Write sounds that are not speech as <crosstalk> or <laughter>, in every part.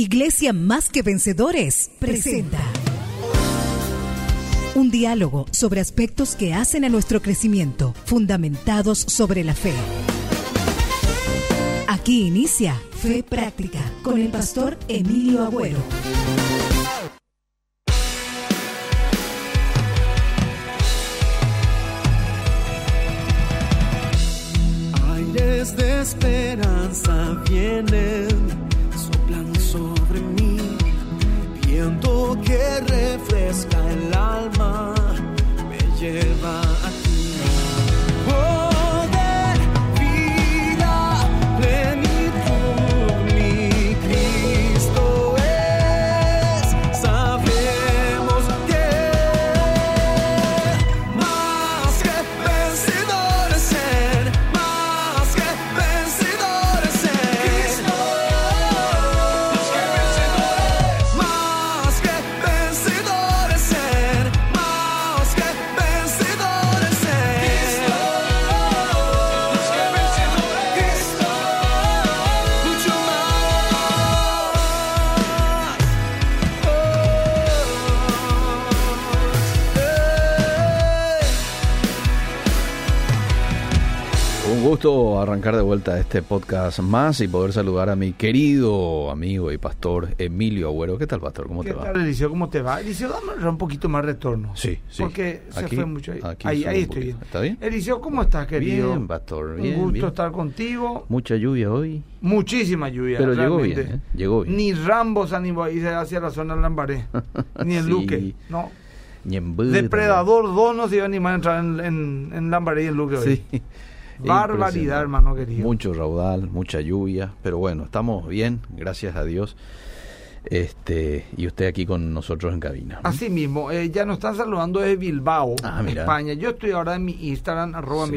Iglesia Más que Vencedores presenta un diálogo sobre aspectos que hacen a nuestro crecimiento, fundamentados sobre la fe. Aquí inicia Fe Práctica con el pastor Emilio Agüero. Aires de esperanza vienen gusto arrancar de vuelta este podcast más y poder saludar a mi querido amigo y pastor Emilio Agüero. ¿Qué tal, pastor? ¿Cómo te va? ¿Qué tal, Eliseo? ¿Cómo te va? Eliseo, dame un poquito más retorno. Sí, sí. Porque se fue mucho ahí. Aquí ahí, ahí estoy bien. ¿Está bien? Eliseo, ¿cómo estás, querido? Bien, pastor. Bien, un gusto bien. estar contigo. Mucha lluvia hoy. Muchísima lluvia. Pero llegó bien, ¿eh? Llegó bien. Ni Rambo se animó a irse hacia la zona del Lambaré. <laughs> ni en Sí. Luque. No. Ni en Buda. Depredador 2 no se iba a animar a entrar en, en, en Lambaré y en Luque hoy. Sí. Barbaridad, hermano querido. Mucho raudal, mucha lluvia, pero bueno, estamos bien, gracias a Dios. Este, y usted aquí con nosotros en cabina. Así mismo, eh, ya nos están saludando desde Bilbao, Ah. España. Yo estoy ahora en mi Instagram, arroba Sí.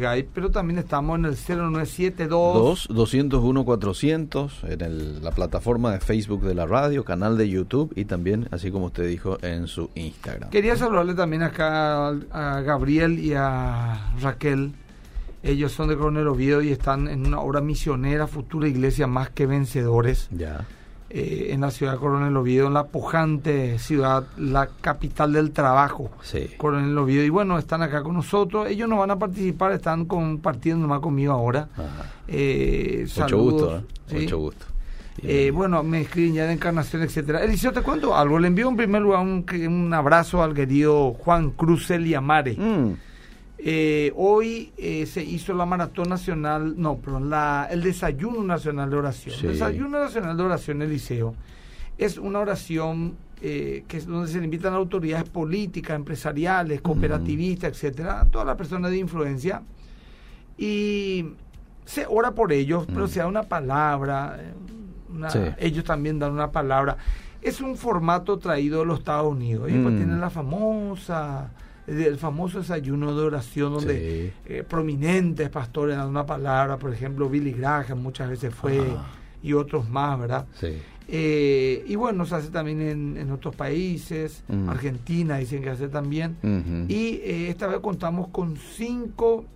Guy, pero también estamos en el 0972 2 201 400 en el- la plataforma de Facebook de la radio, canal de YouTube y también, así como usted dijo, en su Instagram. Quería saludarle también acá a Gabriel y a Raquel. Ellos son de Coronel Oviedo y están en una obra misionera, futura iglesia más que vencedores, Ya. eh, en la ciudad de Coronel Oviedo, en la pujante ciudad, la capital del trabajo. Sí. Coronel Oviedo. Y bueno, están acá con nosotros. Ellos no van a participar, están compartiendo más conmigo ahora. Ajá. Eh, Mucho saludos, gusto, ¿eh? ¿sí? Mucho gusto. Eh, bueno, me escriben ya de Encarnación, etcétera. Eliseo, te cuento algo. Le envío en primer lugar un, un abrazo al querido Juan Cruz Eliamare. Mm, Eh, hoy eh, se hizo la maratón nacional, no, perdón, la, el desayuno nacional de oración. Sí. El desayuno nacional de oración, Eliseo, es una oración eh, que es donde se le invitan autoridades políticas, empresariales, cooperativistas, etcétera, todas las personas de influencia. Y se ora por ellos, pero Mm. se da una palabra, eh, una- Sí. ellos también dan una palabra. Es un formato traído de los Estados Unidos. Ellos pues Mm. tienen la famosa, el famoso desayuno de oración donde Sí. eh, prominentes pastores dan una palabra, por ejemplo, Billy Graham muchas veces fue y otros más, ¿verdad? sí. Eh, y bueno, se hace también en, en otros países, Mm. Argentina dicen que hace también. Y eh, esta vez contamos con cinco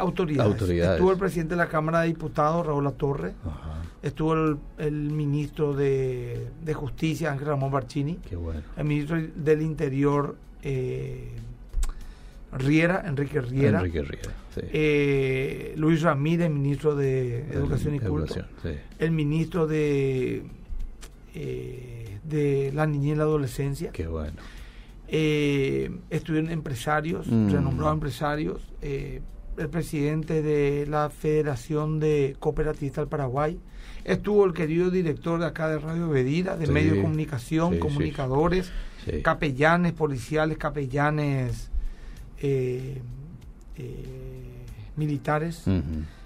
autoridades. Autoridades. Estuvo el presidente de la Cámara de Diputados, Raúl Latorre. Ajá. Estuvo el, el ministro de, de Justicia, Ángel Ramón Barcini. Qué bueno. El ministro del Interior, eh, Riera, Enrique Riera. Enrique Riera. Sí. Eh, Luis Ramírez, ministro de Educación y Culto. Sí. El ministro de, eh, de la Niñez y la Adolescencia. Qué bueno. Estuvieron empresarios, Mm. renombrados empresarios, el presidente de la Federación de Cooperativistas del Paraguay, estuvo el querido director de acá de Radio Bedira, de Sí, medios de comunicación, sí, comunicadores, Sí. capellanes policiales, capellanes eh, eh, militares,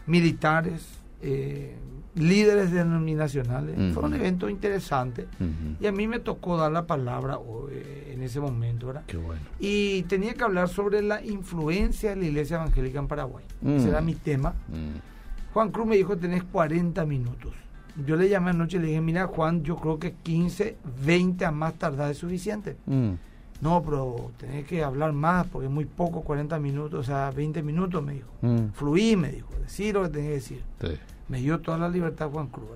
militares, eh, líderes denominacionales. Fue un evento interesante. Y a mí me tocó dar la palabra eh, en ese momento, ¿verdad? Qué bueno. Y tenía que hablar sobre la influencia de la iglesia evangélica en Paraguay. Ese era mi tema. Mm. Juan Cruz me dijo, tenés 40 minutos. Yo le llamé anoche y le dije, mira Juan, yo creo que 15, 20 a más tardar es suficiente. Mm. No, pero tenés que hablar más porque es muy poco, 40 minutos, o sea, 20 minutos, me dijo. Fluí, me dijo, decir lo que tenés que decir. Sí. Me dio toda la libertad Juan Cruz.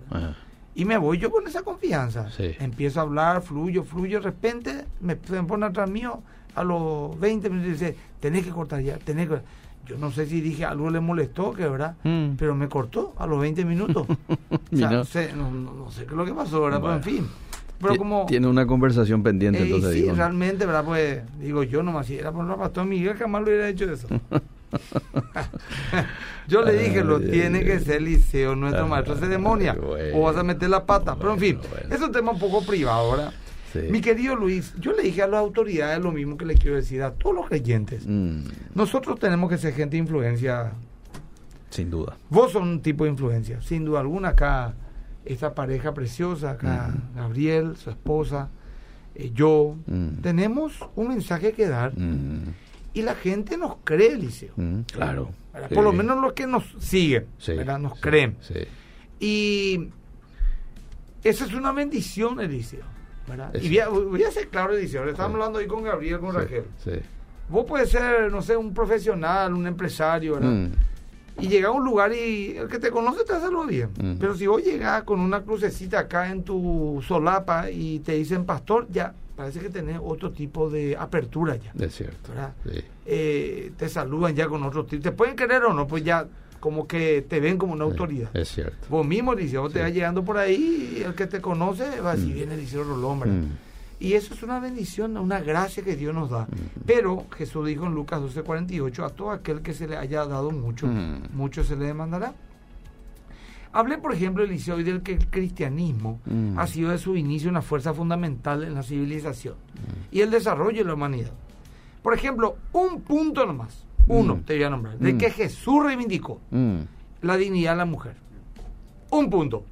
Y me voy yo con esa confianza. Sí. Empiezo a hablar, fluyo, fluyo. De repente me, me pone atrás mío a los 20 minutos y dice, tenés que cortar ya, tenés que... Yo no sé si dije algo le molestó, que verdad, Mm. pero me cortó a los 20 minutos. <laughs> o sea, no. sé, no, sé qué es lo que pasó, ¿verdad? Bueno. Pero en fin. Pero como... Tiene una conversación pendiente, Eh, entonces sí, digo. realmente, ¿verdad? Pues digo yo nomás, si era por el pastor Miguel, jamás lo hubiera hecho eso. <laughs> yo le dije, lo Ay, tiene ay, que ser Liceo, nuestro maestro de ceremonia. Bueno. o vas a meter la pata. Pero en fin, Bueno, es un tema un poco privado, ¿verdad? Sí. Mi querido Luis, yo le dije a las autoridades lo mismo que le quiero decir a todos los creyentes. Mm, Nosotros tenemos que ser gente de influencia. sin duda. Vos sos un tipo de influencia, sin duda alguna. Acá, esta pareja preciosa, acá, Mm. Gabriel, su esposa, eh, yo, Mm. tenemos un mensaje que dar y la gente nos cree, Eliseo. mm, claro. Por lo menos los que nos siguen, Sí, ¿verdad? nos sí, creen. Sí. Y esa es una bendición, Eliseo. Y voy a, voy a ser claro, Eliseo. Le estamos hablando ahí con Gabriel, con Raquel. sí. Vos puedes ser, no sé, un profesional, un empresario, ¿verdad? Mm, Y llega a un lugar y el que te conoce te hace lo bien. Mm. Pero si vos llegas con una crucecita acá en tu solapa y te dicen pastor, ya parece que tenés otro tipo de apertura ya. es cierto. Eh, te saludan ya con otro tipo. Te pueden querer o no, pues ya como que te ven como una autoridad. Es cierto. Vos mismo, Liceo, vos te vas llegando por ahí y el que te conoce va así, viene Liceo Rolón, ¿verdad? Mm, Y eso es una bendición, una gracia que Dios nos da. Mm. Pero Jesús dijo en Lucas 12:48, a todo aquel que se le haya dado mucho, Mm. mucho se le demandará. Hablé, por ejemplo, Eliseo, hoy del que el cristianismo Mm. ha sido de su inicio una fuerza fundamental en la civilización Mm. y el desarrollo de la humanidad. Por ejemplo, un punto nomás, uno Mm. te voy a nombrar, de que Jesús reivindicó la dignidad de la mujer. Un punto.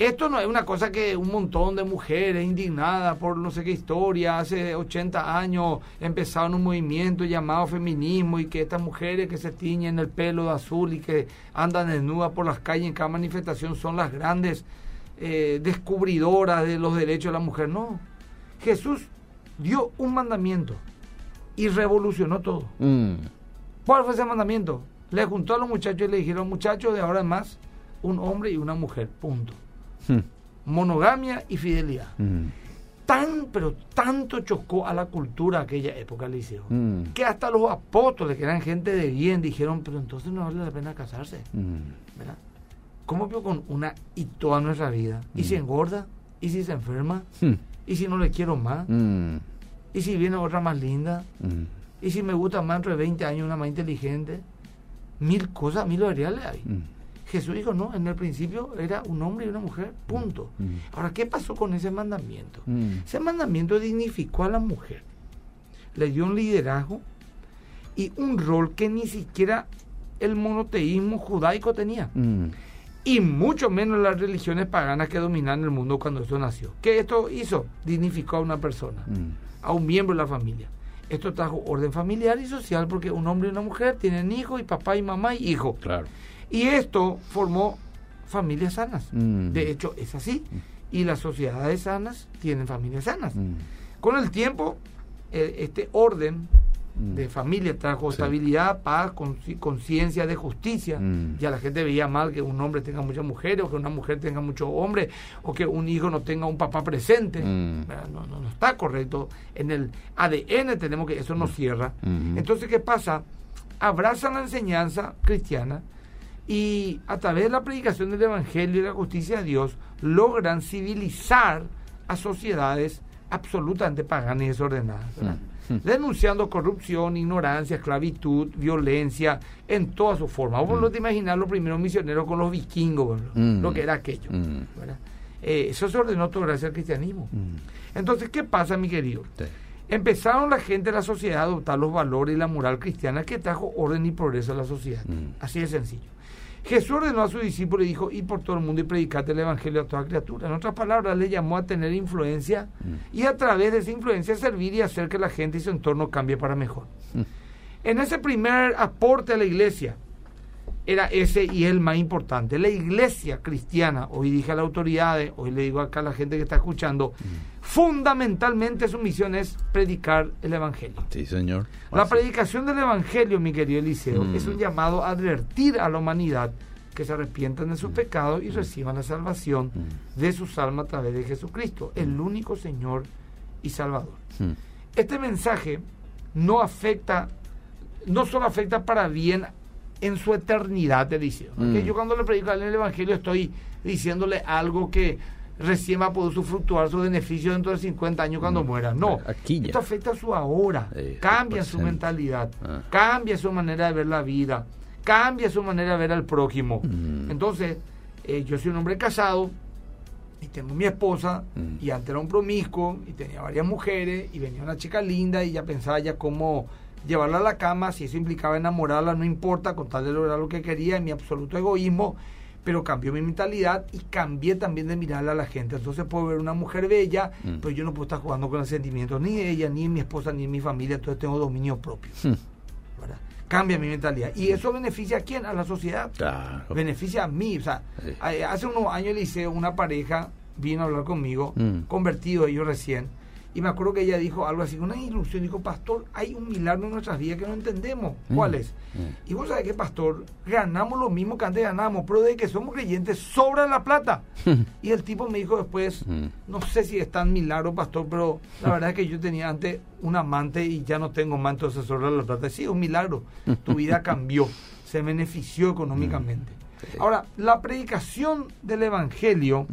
Esto no es una cosa que un montón de mujeres indignadas por no sé qué historia, hace 80 años empezaron un movimiento llamado feminismo y que estas mujeres que se tiñen el pelo de azul y que andan desnudas por las calles en cada manifestación son las grandes eh, descubridoras de los derechos de la mujer. No, Jesús dio un mandamiento y revolucionó todo. mm, ¿Cuál fue ese mandamiento? Le juntó a los muchachos y le dijeron, muchachos, de ahora en más, un hombre y una mujer, punto. Mm, Monogamia y fidelidad. mm, Tan, pero tanto chocó a la cultura aquella época, Liceo, mm, que hasta los apóstoles, que eran gente de bien, dijeron, pero entonces no vale la pena casarse, mm. ¿verdad? ¿Cómo veo con una y toda nuestra vida? ¿Y si engorda? ¿Y si se enferma? ¿Y si no le quiero más? ¿Y si viene otra más linda? ¿Y si me gusta más dentro de 20 años una más inteligente? Mil cosas, mil variables hay. Jesús dijo, no, en el principio era un hombre y una mujer, punto. Mm. Ahora, ¿qué pasó con ese mandamiento? Mm. Ese mandamiento dignificó a la mujer, le dio un liderazgo y un rol que ni siquiera el monoteísmo judaico tenía, Mm. y mucho menos las religiones paganas que dominaban el mundo cuando eso nació. ¿Qué esto hizo? Dignificó a una persona, a un miembro de la familia. Esto trajo orden familiar y social porque un hombre y una mujer tienen hijos y papá y mamá y hijo. Claro. Y esto formó familias sanas. Mm. De hecho, es así. Y las sociedades sanas tienen familias sanas. Mm. Con el tiempo, eh, este orden Mm. de familia trajo Sí. estabilidad, paz, conciencia de justicia. Mm. Ya la gente veía mal que un hombre tenga muchas mujeres, o que una mujer tenga muchos hombres, o que un hijo no tenga un papá presente. Mm. ¿Verdad? No, no, no está correcto. En el ADN tenemos que eso nos cierra. Mm. Entonces, ¿qué pasa? Abrazan la enseñanza cristiana y a través de la predicación del Evangelio y la justicia de Dios logran civilizar a sociedades absolutamente paganas y desordenadas. ¿verdad? Mm. Denunciando corrupción, ignorancia, esclavitud, violencia, en todas sus formas. Vos no te imaginas los primeros misioneros con los vikingos. Mm. lo que era aquello. Mm. Eh, eso se ordenó todo gracias al cristianismo. Mm. Entonces, ¿qué pasa, mi querido? Sí. Empezaron la gente de la sociedad a adoptar los valores y la moral cristiana que trajo orden y progreso a la sociedad. Mm. Así de sencillo. Jesús ordenó a sus discípulos y dijo, y por todo el mundo y predicate el evangelio a toda criatura. En otras palabras, le llamó a tener influencia Mm. y a través de esa influencia servir y hacer que la gente y su entorno cambie para mejor. Mm. En ese primer aporte a la iglesia, era ese y el más importante. La iglesia cristiana, hoy dije a las autoridades, hoy le digo acá a la gente que está escuchando, fundamentalmente su misión es predicar el Evangelio. Sí, señor. La Así. predicación del Evangelio, mi querido Eliseo, Mm. es un llamado a advertir a la humanidad que se arrepientan de sus pecados y reciban la salvación de sus almas a través de Jesucristo, el único Señor y Salvador. Este mensaje no afecta, no solo afecta para bien en su eternidad, te dice. Yo cuando le predico el Evangelio estoy diciéndole algo que recién va a poder fructuar su beneficio dentro de 50 años cuando muera. No, esto afecta a su ahora, cambia su mentalidad, ah. cambia su manera de ver la vida, cambia su manera de ver al prójimo. Mm. Entonces, eh, yo soy un hombre casado y tengo mi esposa mm. y antes era un promiscuo y tenía varias mujeres y venía una chica linda y ya pensaba ya cómo llevarla a la cama, si eso implicaba enamorarla, no importa, con tal de lograr lo que quería, en mi absoluto egoísmo pero cambió mi mentalidad y cambié también de mirarla a la gente. Entonces puedo ver una mujer bella, mm. pero yo no puedo estar jugando con los sentimientos ni de ella, ni de mi esposa, ni de mi familia, entonces tengo dominio propio. Hmm. Cambia mi mentalidad. ¿Y eso beneficia a quién? A la sociedad. Beneficia a mí. O sea, hace unos años le hice una pareja, vino a hablar conmigo, mm. convertido ellos recién, y me acuerdo que ella dijo algo así, una ilusión, dijo, pastor, hay un milagro en nuestras vidas que no entendemos. Mm. ¿Cuál es? Mm. Y vos sabés que, pastor, ganamos lo mismo que antes ganamos, pero de que somos creyentes sobra la plata. <laughs> y el tipo me dijo después, mm. no sé si es tan milagro, pastor, pero la <laughs> verdad es que yo tenía antes un amante y ya no tengo más, entonces sobra la plata. Sí, es un milagro. <laughs> Tu vida cambió, se benefició económicamente. Ahora, la predicación del Evangelio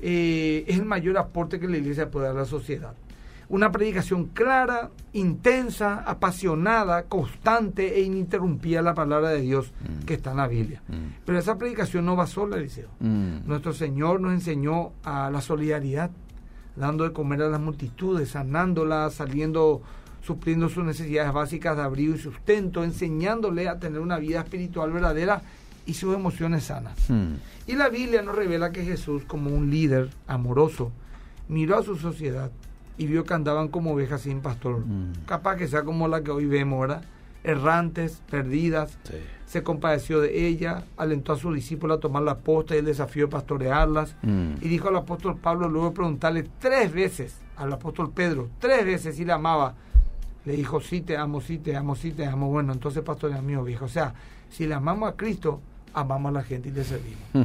eh, es el mayor aporte que la iglesia puede dar a la sociedad. Una predicación clara, intensa, apasionada, constante e ininterrumpida la palabra de Dios mm. que está en la Biblia. Mm. Pero esa predicación no va sola, Eliseo. Mm. Nuestro Señor nos enseñó a la solidaridad, dando de comer a las multitudes, sanándolas, saliendo, supliendo sus necesidades básicas de abrigo y sustento, enseñándole a tener una vida espiritual verdadera y sus emociones sanas. Hmm. Y la Biblia nos revela que Jesús, como un líder amoroso, miró a su sociedad y vio que andaban como ovejas sin pastor. Hmm. Capaz que sea como la que hoy vemos, ¿verdad? Errantes, perdidas. Se compadeció de ella, alentó a sus discípulos a tomar la posta y el desafío de pastorearlas. Hmm. Y dijo al apóstol Pablo, luego de preguntarle tres veces al apóstol Pedro, tres veces si le amaba, le dijo, sí te amo, sí te amo, sí te amo. Bueno, entonces pastorea mío viejo. O sea, si le amamos a Cristo, amamos a la gente y le servimos. Hmm.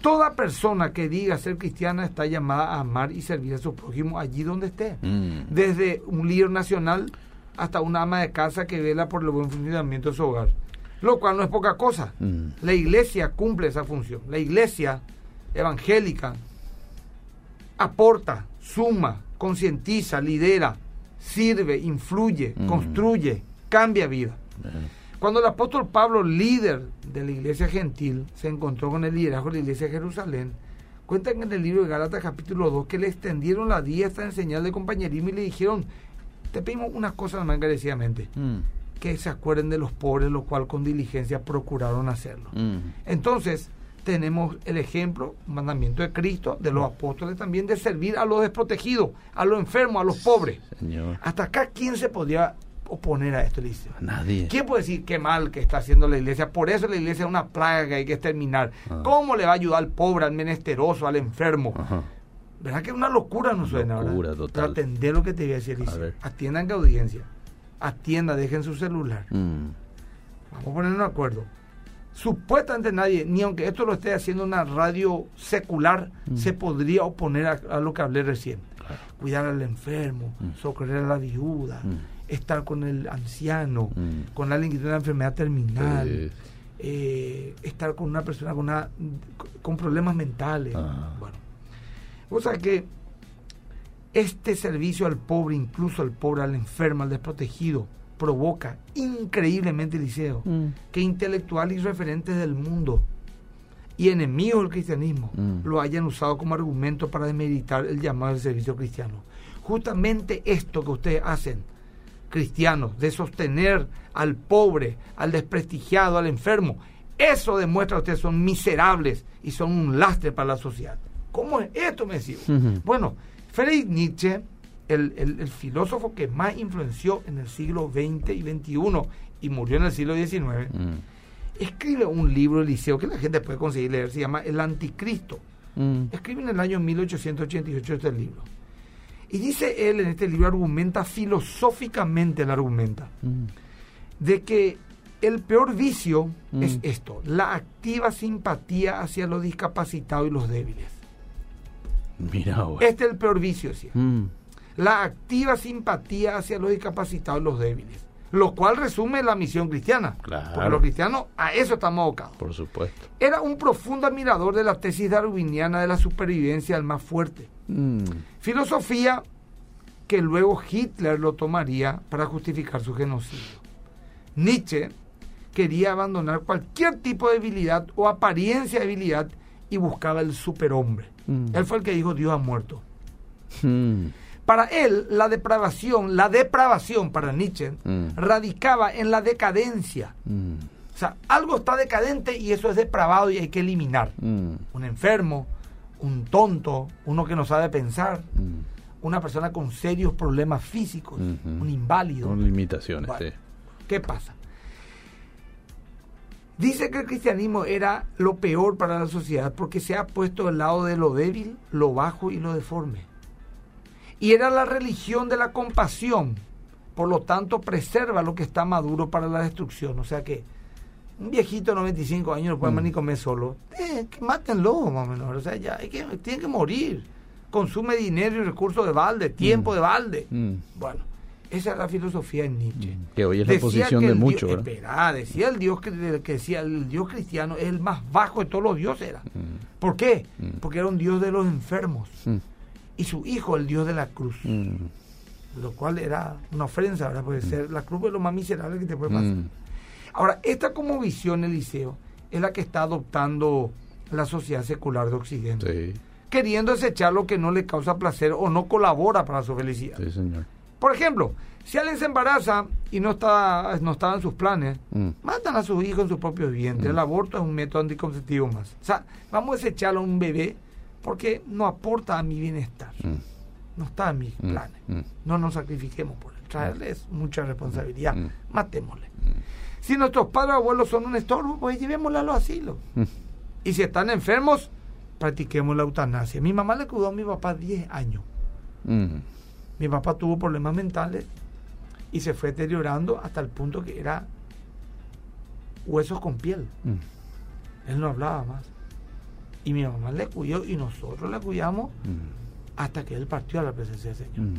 Toda persona que diga ser cristiana está llamada a amar y servir a su prójimo allí donde esté. Hmm. Desde un líder nacional hasta una ama de casa que vela por el buen funcionamiento de su hogar. Lo cual no es poca cosa. Hmm. La iglesia cumple esa función. La iglesia evangélica aporta, suma, concientiza, lidera, sirve, influye, construye, cambia vida. Cuando el apóstol Pablo, líder de la iglesia gentil, se encontró con el liderazgo de la iglesia de Jerusalén, cuentan en el libro de Gálatas capítulo 2 que le extendieron la diestra en señal de compañerismo y le dijeron, te pedimos unas cosas más encarecidamente, mm. que se acuerden de los pobres, lo cual con diligencia procuraron hacerlo. Mm. Entonces, tenemos el ejemplo, mandamiento de Cristo, de los apóstoles también, de servir a los desprotegidos, a los enfermos, a los pobres. Hasta acá, ¿quién se podía oponer a esto, dice. Nadie. ¿Quién puede decir qué mal que está haciendo la iglesia? Por eso la iglesia es una plaga que hay que exterminar. Ah. ¿Cómo le va a ayudar al pobre, al menesteroso, al enfermo? ¿Verdad que es una locura no suena? Locura, total. atender lo que te voy a decir, dice. Atiendan que audiencia. Atienda, dejen su celular. Mm. Vamos a ponernos de acuerdo. Supuestamente nadie, ni aunque esto lo esté haciendo una radio secular, mm. se podría oponer a, lo que hablé recién. Cuidar al enfermo, mm. socorrer a la viuda, estar con el anciano, mm. con alguien que tiene una enfermedad terminal, eh, estar con una persona con, una, con problemas mentales. Ah. Bueno, o sea que este servicio al pobre, incluso al pobre, al enfermo, al desprotegido, provoca increíblemente, Liceo, mm. que intelectuales y referentes del mundo y enemigos del cristianismo mm. lo hayan usado como argumento para demeritar el llamado del servicio cristiano. Justamente esto que ustedes hacen cristianos, de sostener al pobre, al desprestigiado, al enfermo. Eso demuestra que ustedes son miserables y son un lastre para la sociedad. ¿Cómo es esto, me decía? Bueno, Friedrich Nietzsche, el, filósofo que más influenció en el siglo XX y XXI y murió en el siglo XIX, mm. escribe un libro, Eliseo, que la gente puede conseguir leer, se llama El Anticristo. Mm. Escribe en el año 1888 este libro. Y dice él en este libro, argumenta filosóficamente, el argumenta, mm. de que el peor vicio Mm. es esto, la activa simpatía hacia los discapacitados y los débiles. Mira. Este es el peor vicio, decía. Mm, La activa simpatía hacia los discapacitados y los débiles. Lo cual resume la misión cristiana. Claro. Porque los cristianos a eso estamos abocados. por supuesto. Era un profundo admirador de la tesis darwiniana de la supervivencia del más fuerte. Mm, Filosofía que luego Hitler lo tomaría para justificar su genocidio. Nietzsche quería abandonar cualquier tipo de debilidad o apariencia de debilidad y buscaba el superhombre. Mm. Él fue el que dijo Dios ha muerto. mm, Para él, la depravación, la depravación para Nietzsche, Mm. radicaba en la decadencia. mm, O sea, algo está decadente y eso es depravado y hay que eliminar. mm, Un enfermo, un tonto, uno que no sabe pensar, una persona con serios problemas físicos, un inválido. Con limitaciones, sí. ¿Qué pasa? Dice que el cristianismo era lo peor para la sociedad porque se ha puesto al lado de lo débil, lo bajo y lo deforme. Y era la religión de la compasión, por lo tanto preserva lo que está maduro para la destrucción. O sea que un viejito de 95 años no puede más ni comer solo. Eh, que mátenlo, más o menos. O sea, ya hay que, tiene que morir. Consume dinero y recursos de balde, tiempo de balde. Mm. Bueno, esa es la filosofía de Nietzsche. Que hoy es la Decía posición que de muchos. Esperá, decía el Dios que, que decía el Dios cristiano es el más bajo de todos los dioses era. Mm, ¿Por qué? Mm. Porque era un Dios de los enfermos mm, y su hijo el Dios de la cruz, mm, lo cual era una ofensa, ¿verdad? Puede ser la cruz es lo más miserable que te puede pasar. mm. Ahora, esta como visión, Eliseo, es la que está adoptando la sociedad secular de Occidente, Sí, queriendo desechar lo que no le causa placer o no colabora para su felicidad. sí, señor. Por ejemplo, si alguien se embaraza y no está, no estaba en sus planes, Mm. matan a sus hijos en su propio vientre. Mm. El aborto es un método anticonceptivo más. O sea, vamos a desecharlo a un bebé porque no aporta a mi bienestar. Mm, No está en mis Mm. planes. Mm. No nos sacrifiquemos por él. Traerle es mucha responsabilidad. Matémosle. Si nuestros padres o abuelos son un estorbo, pues llevémosle a los asilos. Y si están enfermos, practiquemos la eutanasia. Mi mamá le cuidó a mi papá 10 años. Mi papá tuvo problemas mentales y se fue deteriorando hasta el punto que era huesos con piel. Mm. Él no hablaba más. Y mi mamá le cuidó y nosotros le cuidamos Mm. hasta que él partió a la presencia del Señor. Mm.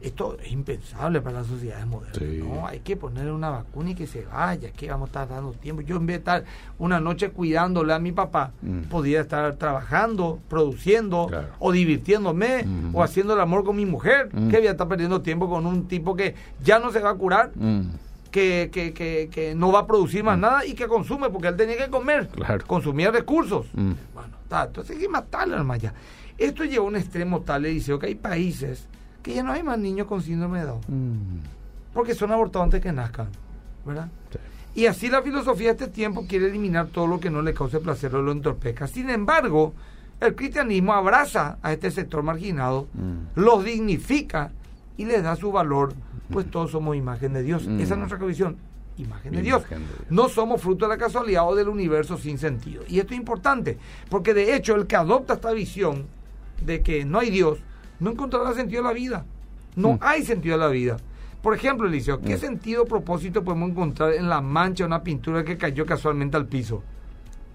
Esto es impensable para las sociedades modernas. Sí. No, hay que ponerle una vacuna y que se vaya, que vamos a estar dando tiempo. Yo en vez de estar una noche cuidándole a mi papá, Mm. podía estar trabajando, produciendo, Claro. o divirtiéndome, Ujú. o haciendo el amor con mi mujer, Mm. que voy a estar perdiendo tiempo con un tipo que ya no se va a curar, Mm. Que, que, que, que no va a producir más nada y que consume, porque él tenía que comer, Claro. consumía recursos. Mm. Bueno, entonces hay que matarlo hermano ya. Esto lleva a un extremo tal, le dice que hay países que ya no hay más niños con síndrome de Down, Mm. porque son abortados antes que nazcan, ¿verdad? Sí. Y así la filosofía de este tiempo quiere eliminar todo lo que no le cause placer o lo entorpezca. Sin embargo, el cristianismo abraza a este sector marginado, Mm. los dignifica y les da su valor, pues todos somos imagen de Dios. Mm. Esa es nuestra visión, imagen de Imagen Dios. de Dios. No somos fruto de la casualidad o del universo sin sentido. Y esto es importante, porque de hecho el que adopta esta visión de que no hay Dios, no encontrará sentido de la vida. No Mm. hay sentido de la vida. Por ejemplo, Eliseo, ¿qué Mm. sentido o propósito podemos encontrar en la mancha de una pintura que cayó casualmente al piso?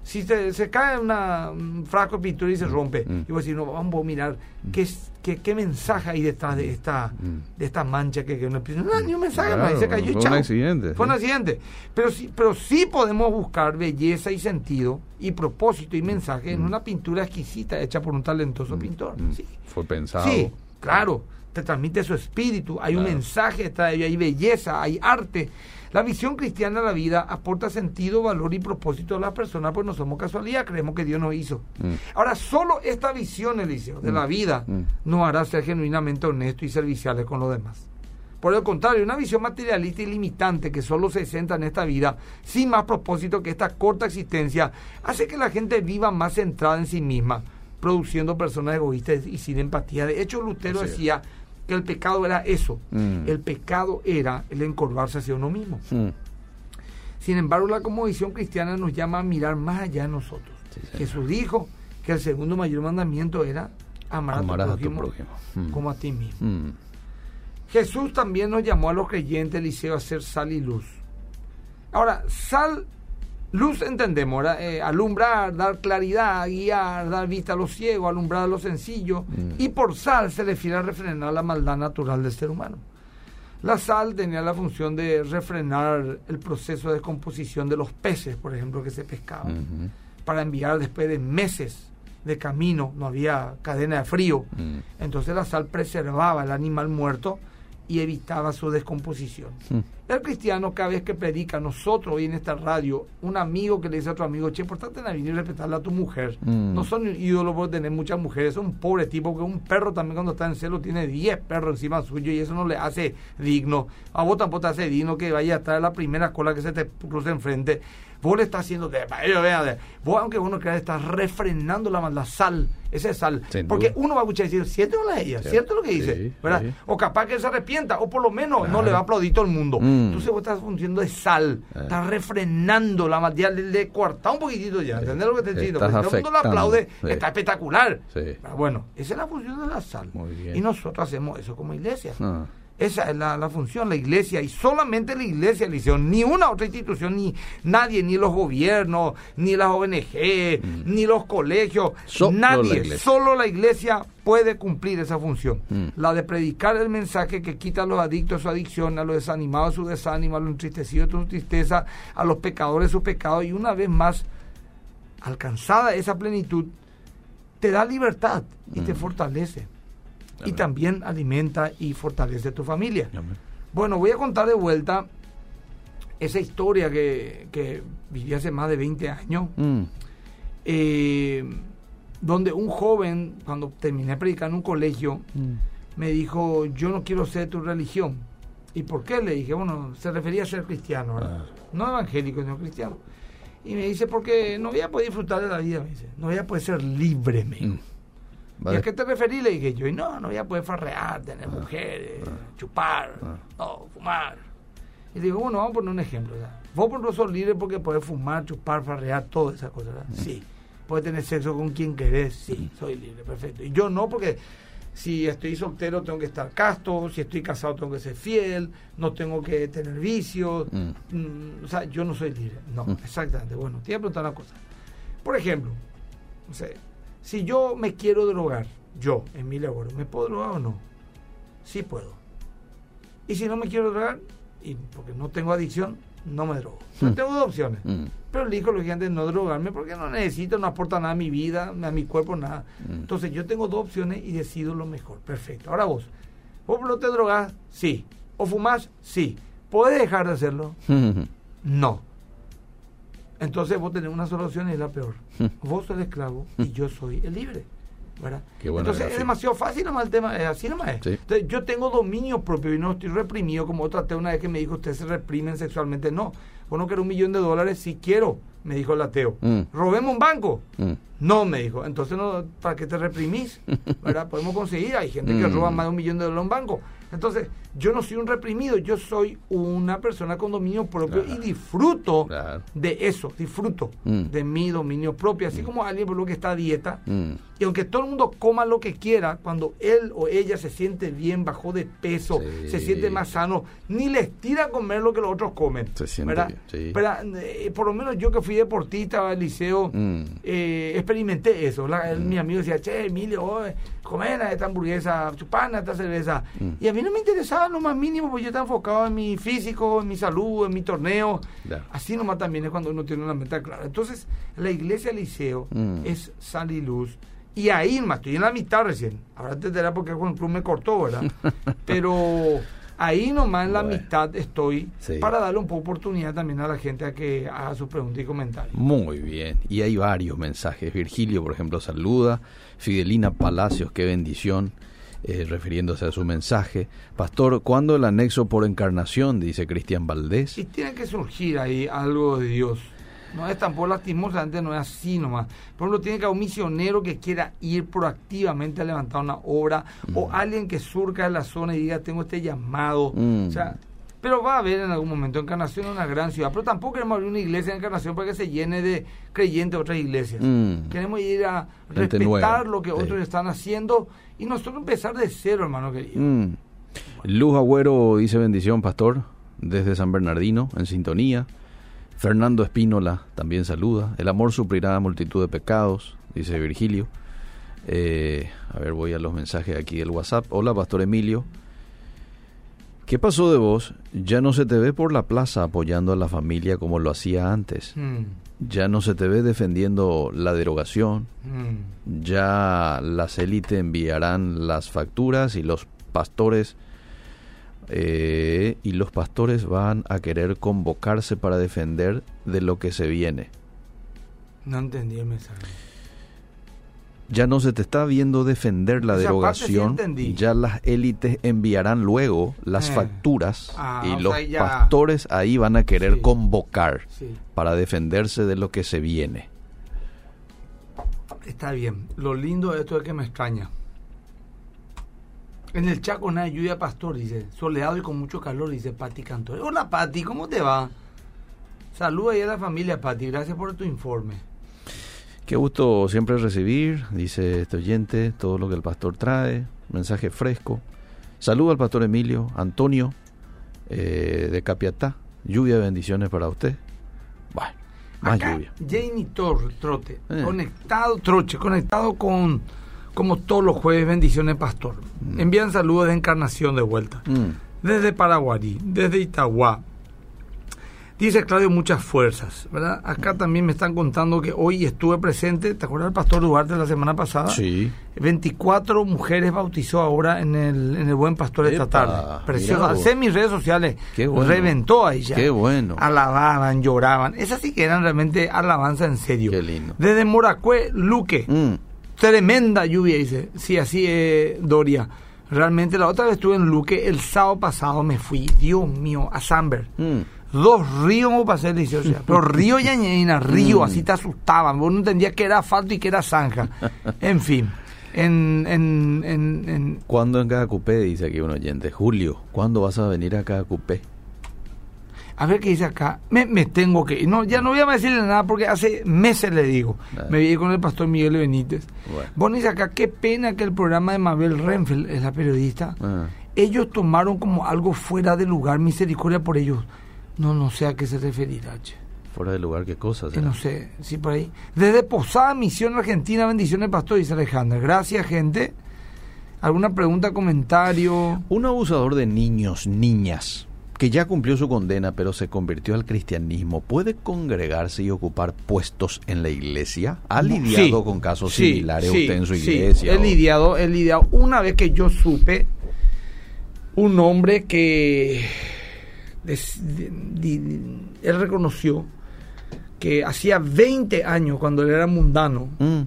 Si se, se cae una, un frasco de pintura y se rompe, Mm. y vos decís, no, vamos a mirar qué, es- qué, qué mensaje hay detrás de esta, Mm. de esta mancha que el piso. No, ni un mensaje, Claro, se cayó y fue un chao. accidente, Fue un accidente. Pero sí, pero sí podemos buscar belleza y sentido y propósito y mensaje en Mm. una pintura exquisita hecha por un talentoso Mm. pintor. Mm. Sí. Fue pensado. Sí, claro, te transmite su espíritu, hay un mensaje detrás de ello, hay belleza, hay arte. La visión cristiana de la vida aporta sentido, valor y propósito a las personas, pues no somos casualidad, creemos que Dios nos hizo. Mm. Ahora, solo esta visión, Eliseo, de Mm. la vida Mm. nos hará ser genuinamente honestos y serviciales con los demás. Por el contrario, una visión materialista y limitante que solo se centra en esta vida, sin más propósito que esta corta existencia, hace que la gente viva más centrada en sí misma, produciendo personas egoístas y sin empatía. De hecho, Lutero decía que el pecado era eso. Mm. El pecado era el encorvarse hacia uno mismo. Mm. Sin embargo, la cosmovisión cristiana nos llama a mirar más allá de nosotros. Sí. Jesús dijo que el segundo mayor mandamiento era amar a a tu prójimo. Mm. como a ti mismo. Jesús también nos llamó a los creyentes, Eliseo, a ser sal y luz. Ahora, sal, luz entendemos. Eh, alumbrar, dar claridad, guiar, dar vista a los ciegos, alumbrar a los sencillos. Mm. Y por sal se refiere a refrenar la maldad natural del ser humano. La sal tenía la función de refrenar el proceso de descomposición de los peces, por ejemplo, que se pescaban, para enviar después de meses de camino, no había cadena de frío. Mm. Entonces la sal preservaba el animal muerto y evitaba su descomposición. Mm. El cristiano cada vez que predica, nosotros hoy en esta radio, un amigo que le dice a otro amigo, che, portate en la vida y respetarle a tu mujer. Mm. No son ídolos por tener muchas mujeres, son un pobre tipo, porque un perro también cuando está en celo tiene 10 perros encima suyo y eso no le hace digno. A vos tampoco te hace digno que vaya a estar la primera cola que se te cruce enfrente. Vos le estás haciendo, de, vea, vos aunque vos no creas, estás refrenando la, la sal, esa es sal. Sin porque duda. uno va a escuchar decir, ¿cierto o es ella? Cierto. ¿Cierto lo que dice? Sí, ¿verdad? sí. O capaz que se arrepienta, o por lo menos no le va a aplaudir todo el mundo. Mm. Entonces vos estás funcionando de sal, Eh. estás refrenando la maldad, le, le corta un poquitito ya. ¿entendés lo que te Porque todo el mundo afectando, aplaude, sí. está espectacular. Sí. Ah, Bueno, esa es la función de la sal. Muy bien. Y nosotros hacemos eso como iglesia. Ah. Esa es la, la función, la iglesia, y solamente la iglesia, Liceo, ni una otra institución, ni nadie, ni los gobiernos, ni las ONG, ni los colegios, Mm. Solo nadie, la solo la iglesia puede cumplir esa función. Mm. La de predicar el mensaje que quita a los adictos su adicción, a los desanimados su desánimo, a los entristecidos su tristeza, a los pecadores su pecado, y una vez más, alcanzada esa plenitud, te da libertad y te Mm. Y también alimenta y fortalece tu familia. Amén. Bueno, voy a contar de vuelta esa historia que, que viví hace más de 20 años, Mm. eh, donde un joven, cuando terminé de predicar en un colegio, Mm. me dijo, yo no quiero ser tu religión. ¿Y por qué? Le dije, bueno, se refería a ser cristiano, ¿verdad? Ah. No evangélico, sino cristiano. Y me dice, porque no voy a poder disfrutar de la vida, me dice. No voy a poder ser libre, me. Mm. ¿Y a qué te referís? Le dije yo, y no, no voy a poder farrear, tener mujeres, chupar, Ah. no, fumar. Y digo, bueno, vamos a poner un ejemplo. ¿verdad? Vos por no sos libre porque podés fumar, chupar, farrear, todas esas cosas, ¿verdad? Sí. Puedes tener sexo con quien querés, sí, soy libre, perfecto. Y yo no, porque si estoy soltero tengo que estar casto, si estoy casado tengo que ser fiel, no tengo que tener vicios, Mm. Mm, o sea, yo no soy libre. No, Mm. exactamente. Bueno, te voy a preguntar una cosa. Por ejemplo, no sé, si yo me quiero drogar, yo, Emilia Oro, ¿me puedo drogar o no? Sí puedo. Y si no me quiero drogar, y porque no tengo adicción, no me drogo. Pero Mm. tengo dos opciones. Mm. Pero elijo lógicamente no drogarme porque no necesito, no aporta nada a mi vida, a mi cuerpo, nada. Mm. Entonces yo tengo dos opciones y decido lo mejor. Perfecto. Ahora vos, ¿vos no te drogás? Sí. ¿O fumás? Sí. ¿Podés dejar de hacerlo? <laughs> No. Entonces vos tenés una sola opción y es la peor. Mm. Vos sos el esclavo y yo soy el libre. ¿verdad? Entonces es gráfica. demasiado fácil nomás el tema, es así nomás es. Sí. Entonces, yo tengo dominio propio y no estoy reprimido como otra una vez que me dijo, ustedes se reprimen sexualmente. No, vos no querés un millón de dólares, si quiero, me dijo el ateo. Mm. Robemos un banco. Mm. No, me dijo. Entonces, no, ¿para qué te reprimís? <laughs> ¿Verdad? Podemos conseguir. Hay gente que Mm. roba más de un millón de dólares en un banco. Entonces, yo no soy un reprimido, yo soy una persona con dominio propio Claro. y disfruto Claro. de eso, disfruto Mm. de mi dominio propio. Así como alguien por lo que está a dieta, Mm. y aunque todo el mundo coma lo que quiera, cuando él o ella se siente bien, bajó de peso, Sí. se siente más sano, ni les tira a comer lo que los otros comen. Se siente ¿verdad? bien, sí. Pero, eh, por lo menos yo que fui deportista al liceo, Mm. eh, experimenté eso. La- el- Mi amigo decía, che, Emilio, oh, comen esta hamburguesa, chupana esta cerveza. Mm. Y a mí no me interesaba lo más mínimo, porque yo estaba enfocado en mi físico, en mi salud, en mi torneo. Ya. Así nomás también es cuando uno tiene una meta clara. Entonces, la iglesia liceo Mm. es sal y luz. Y ahí nomás, estoy en la mitad recién. Ahora te enterarás porque Juan Cruz me cortó, ¿verdad? <laughs> Pero ahí nomás en la Bueno. mitad estoy Sí. para darle un poco oportunidad también a la gente a que haga sus preguntas y comentarios. Muy bien. Y hay varios mensajes. Virgilio, por ejemplo, saluda. Fidelina Palacios, qué bendición. eh, refiriéndose a su mensaje. Pastor, ¿cuándo el anexo por encarnación? Dice Cristian Valdés. Y tiene que surgir ahí algo de Dios. No es tampoco lastimosamente, no es así nomás. Por ejemplo, tiene que haber un misionero que quiera ir proactivamente a levantar una obra o alguien que surca en la zona y diga, tengo este llamado. Mm. O sea, pero va a haber en algún momento Encarnación en una gran ciudad. Pero tampoco queremos abrir una iglesia en Encarnación para que se llene de creyentes de otras iglesias. Mm. Queremos ir a Gente respetar nueva, lo que sí. otros están haciendo y nosotros empezar de cero, hermano querido. Mm. Luz Agüero dice bendición, pastor, desde San Bernardino, en sintonía. Fernando Espínola también saluda. El amor suplirá multitud de pecados, dice Virgilio. Eh, a ver, voy a los mensajes aquí del WhatsApp. Hola, Pastor Emilio. ¿Qué pasó de vos? Ya no se te ve por la plaza apoyando a la familia como lo hacía antes. Mm, Ya no se te ve defendiendo la derogación. mm. Ya las élites enviarán las facturas y los pastores eh, y los pastores van a querer convocarse para defender de lo que se viene. No entendí el mensaje. Ya no se te está viendo defender la Esa parte sí derogación. ya las élites enviarán luego las Eh. facturas Ah, y los sea, ya- pastores ahí van a querer Sí. convocar Sí, para defenderse de lo que se viene. está bien. Lo lindo de esto es que me extraña. En el Chaco nada lluvia pastor, dice. Soleado y con mucho calor, dice Pati Cantor. Hola Pati, ¿cómo te va? Saluda a la familia Pati, gracias por tu informe. Qué gusto siempre recibir, dice este oyente, todo lo que el pastor trae, mensaje fresco. Saludo al pastor Emilio, Antonio, eh, de Capiatá. Lluvia de bendiciones para usted. Bueno, más Acá, lluvia. Jamie Tor, Trote, Eh. conectado, Troche, conectado con, como todos los jueves, bendiciones, pastor. Envían saludos de encarnación de vuelta. Mm, Desde Paraguarí, desde Itagua. Dice Claudio, muchas fuerzas, ¿verdad? Acá también me están contando que hoy estuve presente, ¿te acuerdas del pastor Duarte la semana pasada? Sí. 24 mujeres bautizó ahora en el, en el Buen Pastor esta tarde. Vos. Hacé mis redes sociales. Qué bueno. Reventó ahí ya. Qué bueno. Alababan, lloraban. Esas sí que eran realmente alabanza en serio. Qué lindo. Desde Moracue, Luque. Mm, Tremenda lluvia, dice. Sí, así es, Doria. Realmente la otra vez estuve en Luque, el sábado pasado me fui, Dios mío, a Samber. mm. Dos ríos como pasé, sea, <laughs> pero río Yañeina, río, Mm. así te asustaban. Vos no entendías que era asfalto y que era zanja. <laughs> En fin, en, en, en, en- ¿Cuándo en cada cupé? Dice aquí un oyente. Julio, ¿cuándo vas a venir a cada cupé? a ver qué dice acá. Me, me tengo que ir. No, ya no voy a decirle nada porque hace meses le digo. Me vi con el pastor Miguel Benítez. Bueno. Vos dice acá, qué pena que el programa de Mabel Renfeld, es la periodista, Ah, ellos tomaron como algo fuera de lugar, misericordia por ellos. No, no sé a qué se referirá, che. fuera de lugar, ¿qué cosas? Que no sé, sí, por ahí. Desde Posada, Misión Argentina, bendiciones, pastor, dice Alejandra. Gracias, gente. ¿Alguna pregunta, comentario? Un abusador de niños, niñas, que ya cumplió su condena pero se convirtió al cristianismo, ¿puede congregarse y ocupar puestos en la iglesia? ¿Ha lidiado Sí, con casos sí, similares sí, usted en su iglesia? He o- lidiado, he lidiado. Una vez que yo supe un hombre que él reconoció que hacía 20 años cuando él era mundano Mm,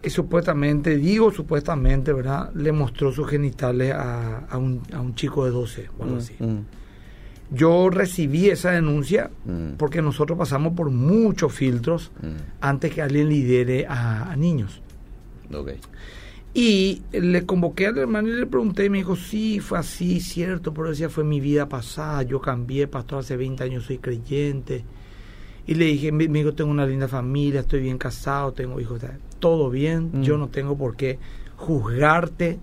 y supuestamente, digo supuestamente, ¿verdad? Le mostró sus genitales a, a un, a un chico de 12 o algo mm, así. mm, Yo recibí esa denuncia porque nosotros pasamos por muchos filtros antes que alguien lidere a, a niños. Ok. Y le convoqué al hermano y le pregunté y me dijo, sí, fue así, cierto, pero decía, fue mi vida pasada, yo cambié, pastor, hace 20 años soy creyente. Y le dije, mi hijo, tengo una linda familia, estoy bien casado, tengo hijos, todo bien, Mm. yo no tengo por qué juzgarte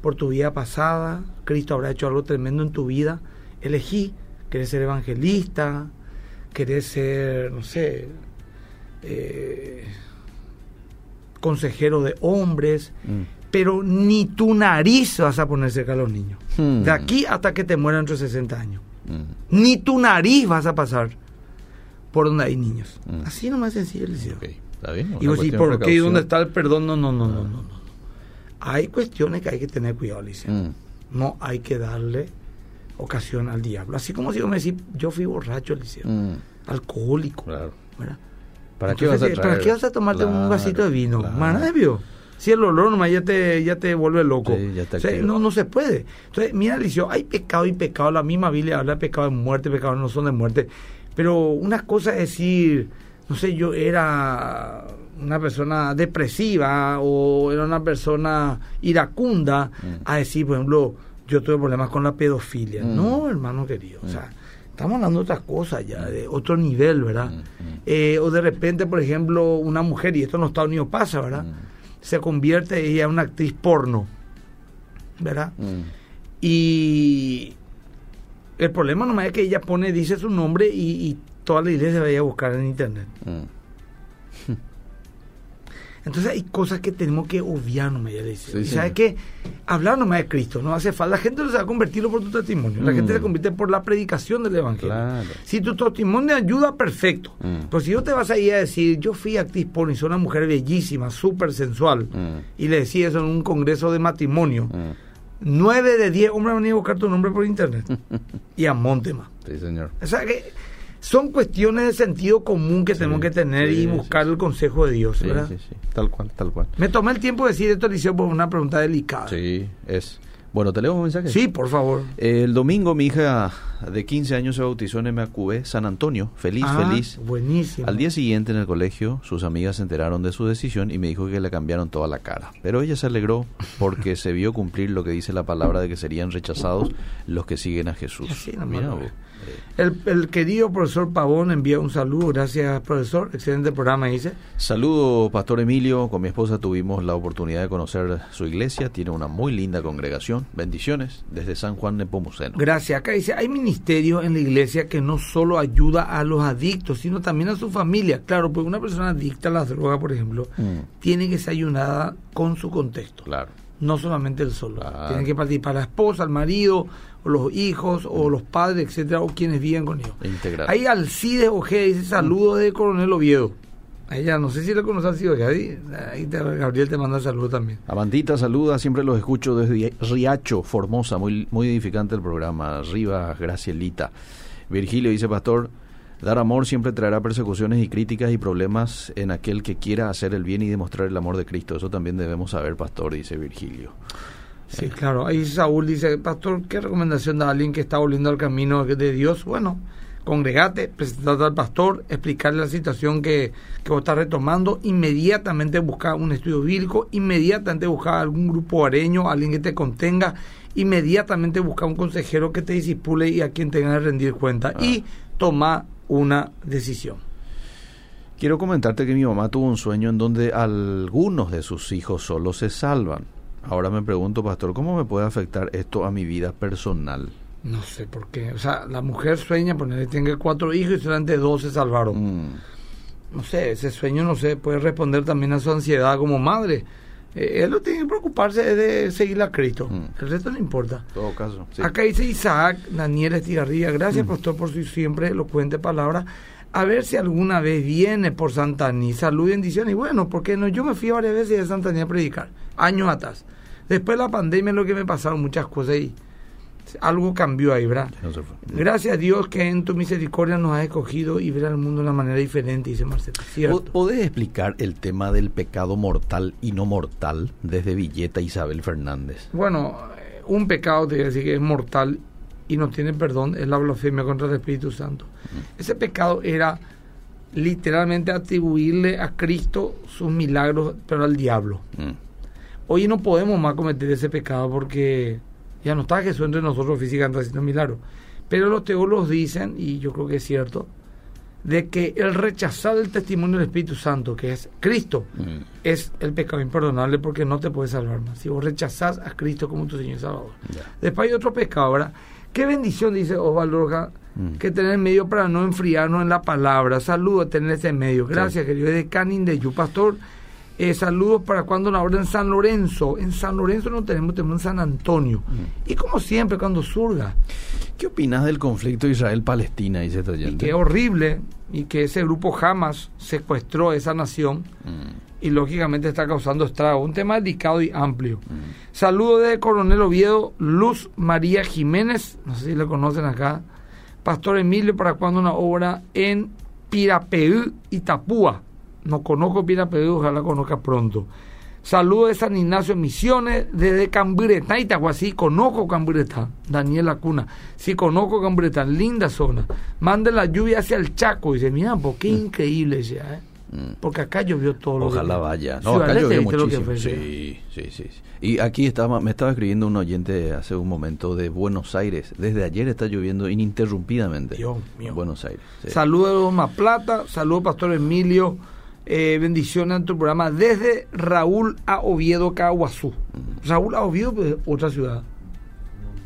por tu vida pasada, Cristo habrá hecho algo tremendo en tu vida, elegí, querés ser evangelista, querés ser, no sé, eh, consejero de hombres, Mm. pero ni tu nariz vas a poner cerca a los niños. Hmm. De aquí hasta que te mueran entre 60 años. Mm, Ni tu nariz vas a pasar por donde hay niños. Mm. Así nomás sencillo, Eliseo. ok. ¿Está bien? Y vos sí, cuestión de ¿por qué? ¿Y dónde está el perdón? No, no, no, no, no, no. no. Hay cuestiones que hay que tener cuidado, Eliseo. No hay que darle ocasión al diablo. Así como si yo me decís, yo fui borracho, Eliseo. alcohólico. claro. ¿verdad? ¿Para qué vas a Entonces, ¿para traer? qué vas a tomarte un vasito de vino? claro. Manabio. Si el olor nomás ya te, ya te vuelve loco. Sí, ya te O sea, activa. no, no se puede. Entonces, mira, Alicio, hay pecado y pecado. La misma Biblia habla de pecado de muerte, pecado no son de muerte. Pero una cosa es decir, no sé, yo era una persona depresiva o era una persona iracunda, Mm. a decir, por ejemplo, yo tuve problemas con la pedofilia. Mm. No, hermano querido. O sea, estamos hablando de otras cosas ya, de otro nivel, ¿verdad? Eh, o de repente, por ejemplo, una mujer, y esto en los Estados Unidos pasa, ¿verdad? Se convierte ella en una actriz porno, ¿verdad? Y el problema nomás es que ella pone, dice su nombre y, y toda la iglesia vaya a buscar en internet. <laughs> Mm. Entonces hay cosas que tenemos que obviar, no me dice. Sí, y sí. sabes que hablar nomás de Cristo, no hace falta. La gente no se va a convertirlo por tu testimonio. La Mm. gente se convierte por la predicación del evangelio. Claro. Si tu testimonio ayuda, perfecto. Mm. Pero si yo te vas a ir a decir, yo fui actriz porno y soy una mujer bellísima, súper sensual, Mm. y le decía eso en un congreso de matrimonio, Mm. nueve de diez hombres van a buscar tu nombre por internet. <laughs> y a Montema. Sí, señor. O sea que son cuestiones de sentido común que Sí, tenemos que tener sí, y buscar sí. el consejo de Dios, ¿verdad? sí, sí. Tal cual, tal cual. Me tomé el tiempo de decir esto, Eliseo, por una pregunta delicada. Sí, es. Bueno, ¿te leo un mensaje? Sí, por favor. El domingo mi hija de 15 años se bautizó en MAQB San Antonio. Feliz, Ah, feliz. Buenísimo. Al día siguiente en el colegio, sus amigas se enteraron de su decisión y me dijo que le cambiaron toda la cara. Pero ella se alegró porque se vio cumplir lo que dice la palabra de que serían rechazados los que siguen a Jesús. Así nomás Mira. El, el querido profesor Pavón envía un saludo. Gracias, profesor. Excelente programa, dice. Saludo, Pastor Emilio. Con mi esposa tuvimos la oportunidad de conocer su iglesia. Tiene una muy linda congregación. Bendiciones desde San Juan Nepomuceno. Gracias. Acá dice, hay ministerios en la iglesia que no solo ayuda a los adictos, sino también a su familia. Claro, porque una persona adicta a las drogas, por ejemplo, Mm, tiene que ser ayunada con su contexto. claro. No solamente el solo. Claro. Tiene que participar la esposa, el marido, o los hijos, o los padres, etcétera, o quienes viven con ellos. Integral. Ahí Alcides Ojeda dice saludos de Coronel Oviedo. Ella, no sé si le conoce a Alcides Ojeda. Ahí, ahí te- Gabriel te manda saludos también. Amandita saluda, siempre los escucho desde Riacho, Formosa, muy, muy edificante el programa. Arriba, Gracielita. Virgilio dice, Pastor, dar amor siempre traerá persecuciones y críticas y problemas en aquel que quiera hacer el bien y demostrar el amor de Cristo. Eso también debemos saber, Pastor, dice Virgilio. Sí, claro. Ahí Saúl dice, Pastor, ¿qué recomendación da a alguien que está volviendo al camino de Dios? Bueno, congregate, presentate al pastor, explicarle la situación que, que vos estás retomando, inmediatamente buscar un estudio bíblico, inmediatamente buscar algún grupo areño, alguien que te contenga, inmediatamente buscar un consejero que te disipule y a quien tenga que rendir cuenta y toma una decisión. Quiero comentarte que mi mamá tuvo un sueño en donde algunos de sus hijos solo se salvan. Ahora me pregunto, Pastor, ¿cómo me puede afectar esto a mi vida personal? No sé por qué. O sea, la mujer sueña ponerle tiene cuatro hijos y solamente dos se salvaron. Mm, no sé, ese sueño, no sé, puede responder también a su ansiedad como madre. Eh, él lo tiene que preocuparse de seguir a Cristo. Mm. El resto no importa. todo caso, sí. Acá dice Isaac Daniel Estigarribia, gracias pastor por su siempre elocuente palabra. A ver si alguna vez viene por Santaní. Salud y bendición. Y bueno, porque no, yo me fui varias veces de Santaní a predicar, años atrás. Después de la pandemia es lo que me pasaron muchas cosas y algo cambió ahí, ¿verdad? No. Gracias a Dios que en tu misericordia nos has escogido y ver al mundo de una manera diferente, dice Marcelo. ¿Po- Cierto. ¿Podés explicar el tema del pecado mortal y no mortal desde Villeta Isabel Fernández? Bueno, eh, un pecado te voy a decir que es mortal y no tiene perdón, es la blasfemia contra el Espíritu Santo. Ese pecado era literalmente atribuirle a Cristo sus milagros, pero al diablo. Mm, Hoy no podemos más cometer ese pecado porque ya no está Jesús entre nosotros físicamente haciendo milagros. Pero los teólogos dicen, y yo creo que es cierto, de que el rechazar el testimonio del Espíritu Santo, que es Cristo, mm, es el pecado imperdonable porque no te puedes salvar más. Si vos rechazás a Cristo como tu Señor y Salvador. Después hay otro pecado, ¿verdad? Qué bendición, dice Osvaldo Roja, Mm. que tener medio para no enfriarnos en la palabra. Saludos a tener ese medio. Gracias, querido. De Canin de Yu, pastor. Eh, saludos para cuando la hora en San Lorenzo. En San Lorenzo no tenemos, tenemos en San Antonio. Mm. Y como siempre, cuando surga. ¿Qué opinas del conflicto Israel-Palestina? Dice Y que horrible. Y que ese grupo jamás secuestró esa nación. Mm, Y lógicamente está causando estrago. Un tema delicado y amplio. mm. Saludo de Coronel Oviedo, Luz María Jiménez, no sé si le conocen acá. Pastor Emilio, ¿para cuando una obra en Pirapeú, Itapúa? No conozco Pirapeú, ojalá conozca pronto. Saludo de San Ignacio Misiones, desde Camburetá, Itaguasí, conozco Camburetá, Daniel Lacuna, sí conozco Camburetá, linda zona. Mande la lluvia hacia el Chaco, dice, mira, pues qué increíble ya, ¿eh? Mm. Porque acá llovió todo lo Ojalá que- vaya. No, Ciudad acá llovió Este, ¿viste lo que muchísimo. fue? Sí, sí, sí, sí. Y aquí estaba, me estaba escribiendo un oyente hace un momento de Buenos Aires. Desde ayer está lloviendo ininterrumpidamente. Dios mío. En Buenos Aires. sí. Saludos Más Plata, saludos Pastor Emilio, eh, bendiciones en tu programa desde Raúl a Oviedo, Caguazú. Raúl a Oviedo, pues, otra ciudad.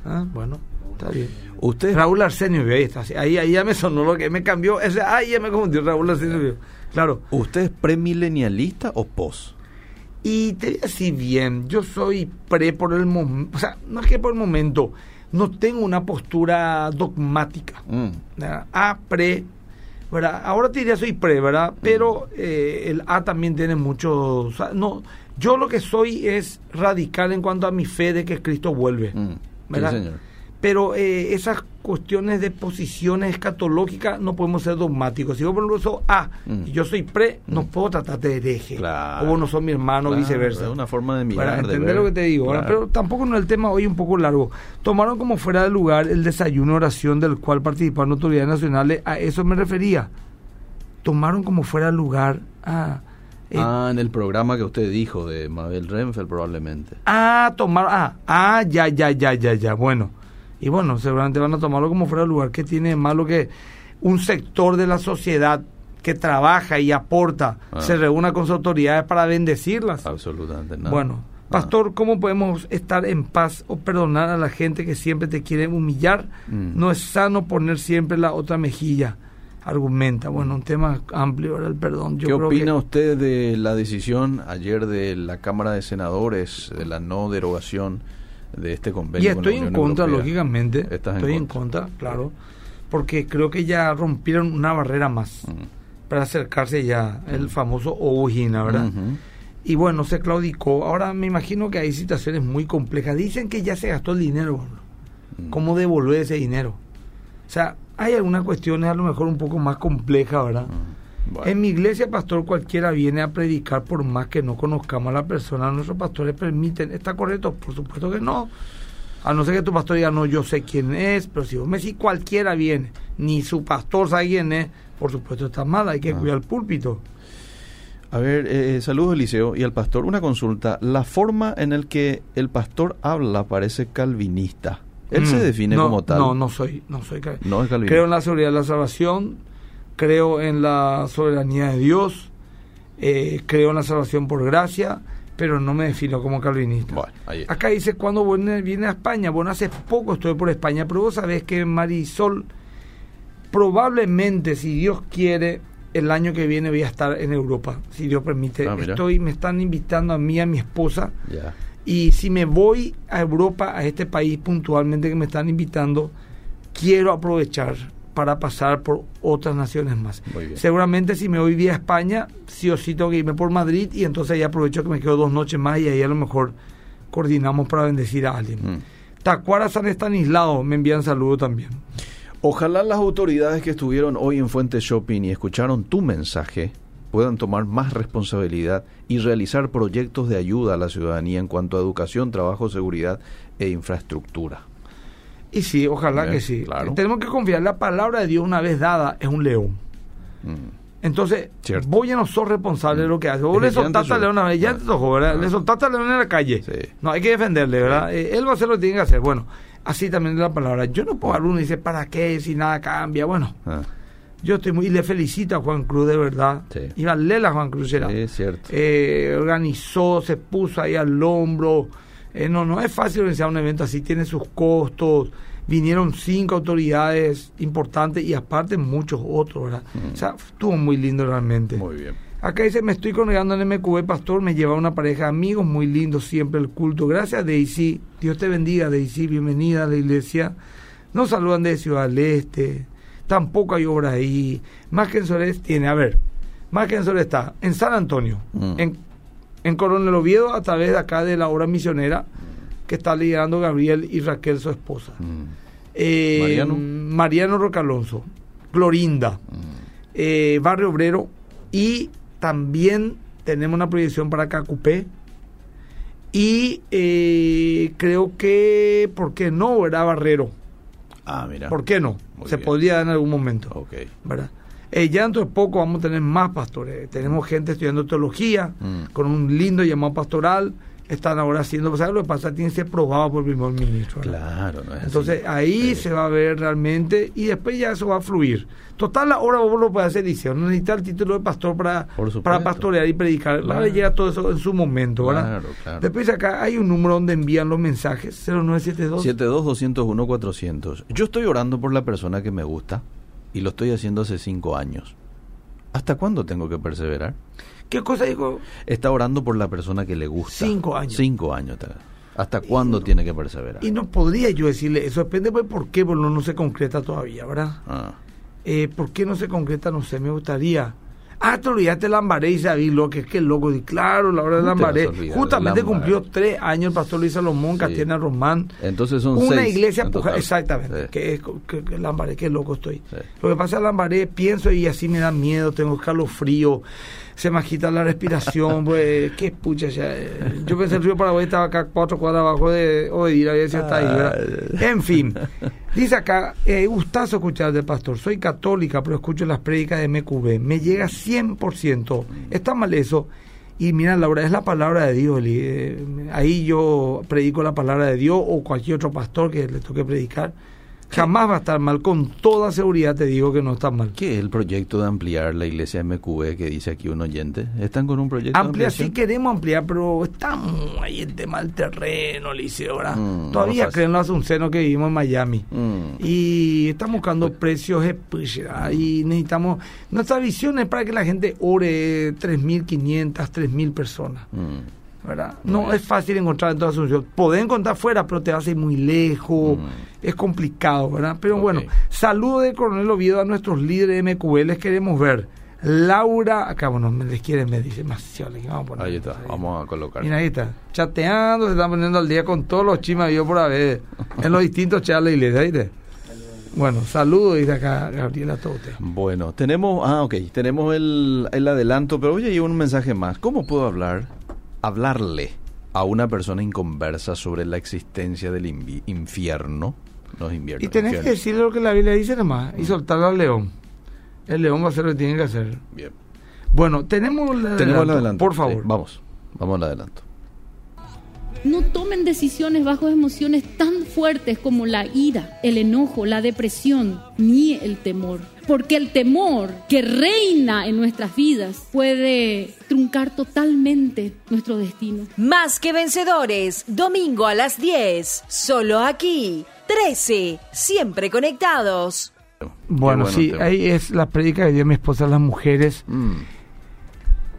Ah, bueno. Está bien. Usted, Raúl Arsenio, ahí está. Ahí, ahí ya me sonó lo que me cambió. Ese, ahí ya me confundió Raúl Arsenio. Claro. ¿Usted es premilenialista o post? Y te voy a decir bien, yo soy pre por el momento, o sea, no es que por el momento, no tengo una postura dogmática. Mm. ¿verdad? A, pre, ¿verdad? Ahora te diría soy pre, ¿verdad? Pero eh, el A también tiene mucho, o sea, no, yo lo que soy es radical en cuanto a mi fe de que Cristo vuelve, Mm. Sí, ¿verdad? señor. Pero eh, esas cuestiones de posiciones escatológicas no podemos ser dogmáticos. Si yo por ejemplo soy A Mm. y yo soy pre, no puedo tratar de hereje. Claro. O no sos mi hermano, Claro, viceversa. Es una forma de mirar. Para de entender lo que te digo. Pero tampoco no el tema hoy un poco largo. Tomaron como fuera de lugar el desayuno oración del cual participaron autoridades nacionales. A eso me refería. Tomaron como fuera de lugar a... eh, Ah, en el programa que usted dijo de Mabel Renfeld probablemente. Ah, tomar. Ah, ah, ya, ya, ya, ya, ya. Bueno. Y bueno, seguramente van a tomarlo como fuera de lugar. que tiene malo que un sector de la sociedad que trabaja y aporta Ah. se reúna con sus autoridades para bendecirlas? Absolutamente nada. Bueno, Ah. pastor, ¿cómo podemos estar en paz o perdonar a la gente que siempre te quiere humillar? Mm. No es sano poner siempre la otra mejilla. Argumenta. Bueno, un tema amplio ahora el perdón. Yo ¿Qué creo opina que- usted de la decisión ayer de la Cámara de Senadores de la no derogación de este convenio? Y con la estoy en contra, Europea? lógicamente. Estás estoy en contra. contra, claro. Porque creo que ya rompieron una barrera más para acercarse ya el famoso Ojina, ¿verdad? Y bueno, se claudicó. Ahora me imagino que hay situaciones muy complejas. Dicen que ya se gastó el dinero. Mm. ¿Cómo devolver ese dinero? O sea, hay algunas cuestiones a lo mejor un poco más complejas, ¿verdad? Bueno. En mi iglesia, pastor, cualquiera viene a predicar por más que no conozcamos a la persona. Nuestros pastores permiten. ¿Está correcto? Por supuesto que no. A no ser que tu pastor diga, no, yo sé quién es, pero si vos me decís cualquiera viene, ni su pastor sabe quién es, por supuesto está mal, hay que Ah. cuidar el púlpito. A ver, eh, saludos Eliseo y al pastor. Una consulta. La forma en el que el pastor habla parece calvinista. Él se Mm, define no, como tal. No, no soy, no soy cal- No es calvinista. Creo en la seguridad de la salvación, creo en la soberanía de Dios, eh, creo en la salvación por gracia, pero no me defino como calvinista. Bueno, ahí está. Acá dice cuando viene, a España. Bueno, hace poco estuve por España, pero vos sabés que Marisol, probablemente, si Dios quiere, el año que viene voy a estar en Europa, si Dios permite. Ah. Estoy, me están invitando a mí, a mi esposa, Ya. y si me voy a Europa, a este país puntualmente que me están invitando, quiero aprovechar para pasar por otras naciones más. Seguramente si me voy vía España, sí o sí tengo que irme por Madrid y entonces ahí aprovecho que me quedo dos noches más y ahí a lo mejor coordinamos para bendecir a alguien. Mm. Tacuara San Estanislao me envían saludos también. Ojalá las autoridades que estuvieron hoy en Fuente Shopping y escucharon tu mensaje puedan tomar más responsabilidad y realizar proyectos de ayuda a la ciudadanía en cuanto a educación, trabajo, seguridad e infraestructura. Y sí, ojalá Bien, que sí. claro. Tenemos que confiar, la palabra de Dios una vez dada es un león. Mm. Entonces, Cierto. vos ya no sos responsable de lo que haces. Vos le soltaste al león una vez, ya Ah. te tocó, ¿verdad? Ah. Le soltaste al león en la calle. Sí. No, hay que defenderle, ¿verdad? Eh, él va a hacer lo que tiene que hacer. Bueno, así también es la palabra. Yo no puedo hablar uno y dice, ¿para qué? Si nada cambia. Bueno, Ah, yo estoy muy... Y le felicito a Juan Cruz, de verdad. Sí. Iba a leer a Juan Cruz, era. sí, es cierto. Eh, organizó, se puso ahí al hombro. Eh, no, no es fácil organizar un evento así, tiene sus costos. Vinieron cinco autoridades importantes y aparte muchos otros, ¿verdad? Mm. O sea, estuvo muy lindo realmente. Muy bien. Acá dice, me estoy congregando en MQB, pastor, me lleva una pareja de amigos, muy lindo siempre el culto. Gracias, Daisy. Dios te bendiga, Daisy. Bienvenida a la iglesia. Nos saludan de Ciudad del Este. Tampoco hay obra ahí. Más que en Sores tiene, a ver, más que en Sores está en San Antonio, Mm. en, en Coronel Oviedo, a través de acá de la obra misionera que está liderando Gabriel y Raquel, su esposa. Mm. Eh, Mariano. Mariano Rocalonso, Clorinda, Mm. eh, Barrio Obrero y también tenemos una proyección para Cacupé y eh, creo que, ¿por qué no, verdad, Barrero? Ah, mira. ¿Por qué no? Muy Se bien. podría dar en algún momento, Ok. ¿verdad? Eh, ya dentro de poco vamos a tener más pastores. Tenemos gente estudiando teología Mm. con un lindo llamado pastoral están ahora haciendo, ¿sabes lo que pasa? Tiene que ser probado por el primer ministro. Claro, no es así. Entonces ahí Sí. se va a ver realmente y después ya eso va a fluir. Total, ahora vos lo puedes hacer, dice, no necesitas el título de pastor para, para pastorear y predicar. Va a Claro. llegar todo eso en su momento, ¿verdad? Claro, claro. Después acá hay un número donde envían los mensajes, 0972. 72-201-400. Yo estoy orando por la persona que me gusta y lo estoy haciendo hace cinco años. ¿Hasta cuándo tengo que perseverar? ¿Qué cosa dijo? Está orando por la persona que le gusta. Cinco años. Cinco años. ¿Hasta cuándo tiene que perseverar? Y no podría yo decirle, eso depende pues por qué, porque no, no se concreta todavía, ¿verdad? Ah, Eh, ¿Por qué no se concreta? No sé, me gustaría. Ah, te olvidaste de Lambaré y David es que loco. Y claro, la hora de ¿Cómo te vas a Lambaré. Justamente Lambaré? cumplió tres años el pastor Luis Salomón, Sí. Castiana Román. Entonces son Una seis iglesia en puja, total. exactamente. Sí. Que es que, que Lambaré, qué loco estoy. Sí. Lo que pasa es Lambaré, pienso y así me da miedo, tengo escalofrío, se me agita la respiración, <laughs> pues, qué pucha ya. Yo pensé el río Paraguay estaba acá cuatro cuadras abajo de Oedir, había decía está ahí, ¿verdad? En fin, <laughs> dice acá, eh, gustazo escuchar del pastor, soy católica, pero escucho las prédicas de MQB, me llega 100%, está mal eso. Y mira, Laura, es la palabra de Dios. Eli. Eh, ahí yo predico la palabra de Dios o cualquier otro pastor que le toque predicar. Jamás va a estar mal. Con toda seguridad te digo que no está mal. ¿Qué es el proyecto de ampliar la iglesia MQB que dice aquí un oyente? ¿Están con un proyecto de Ampliar, sí queremos ampliar, pero estamos ahí el tema del terreno, Liceo. Mm, Todavía no creen los asuncenos que vivimos en Miami. Mm. Y estamos buscando precios de y necesitamos... Nuestra visión es para que la gente ore 3.500, 3.000 personas. Mm. ¿verdad? No es fácil encontrar en toda Asunción. Podés encontrar fuera, pero te vas a ir muy lejos. Mm. Es complicado, ¿verdad? Pero bueno, saludo de Coronel Oviedo a nuestros líderes de MQB. Les queremos ver. Laura, acá, bueno, me les quieren, me dice, más vamos a poner. Ahí está, vamos a colocar. Mira, ahí está. Chateando, se están poniendo al día con todos los chimas yo por haber <laughs> en los distintos chats de la iglesia, ¿viste? Bueno, saludos, dice acá Gabriela Tote. Bueno, tenemos, ah, ok, tenemos el, el adelanto, pero oye, hay un mensaje más. ¿Cómo puedo hablar, hablarle a una persona inconversa sobre la existencia del infierno? No es invierno. Y tenés que decirle lo que la Biblia dice nomás y soltarlo al león. El león va a hacer lo que tiene que hacer. Bien. Bueno, tenemos el Tenemos el adelanto. Por sí, favor. vamos, vamos al adelanto. No tomen decisiones bajo emociones tan fuertes como la ira, el enojo, la depresión, ni el temor. Porque el temor que reina en nuestras vidas puede truncar totalmente nuestro destino. Más que vencedores, domingo a las 10, solo aquí, 13, siempre conectados. Bueno, sí, tema. ahí es la prédica que dio mi esposa a las mujeres. Mm.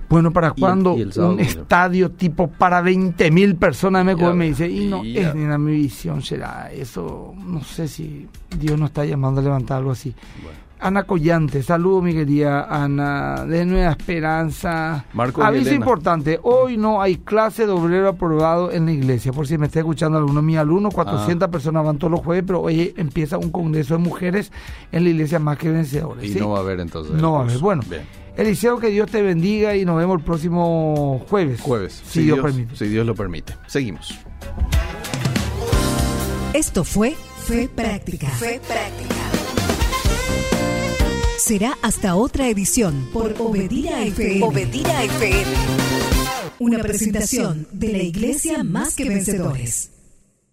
Bueno, ¿para Y- cuándo y el sábado, un estadio tipo para 20 mil personas me, Ya, me dice? Y no ya. es ni la mi visión, será eso. No sé si Dios nos está llamando a levantar algo así. Ana Collante, saludo mi querida Ana, de Nueva Esperanza. Marco Aviso Elena. importante, hoy no hay clase de obrero aprobado en la iglesia, por si me está escuchando alguno de mis alumnos, 400 personas van todos los jueves, pero hoy empieza un congreso de mujeres en la iglesia más que vencedores. Y ¿sí? no va a haber entonces. No va a haber. Bueno, Bien. Eliseo, que Dios te bendiga y nos vemos el próximo jueves. Jueves, Si, Dios, permite. Si Dios lo permite. Seguimos. Esto fue Fe Práctica. Fe práctica. Será hasta otra edición por Obedira FM. Obedira FM. Una presentación de la Iglesia Más que Vencedores.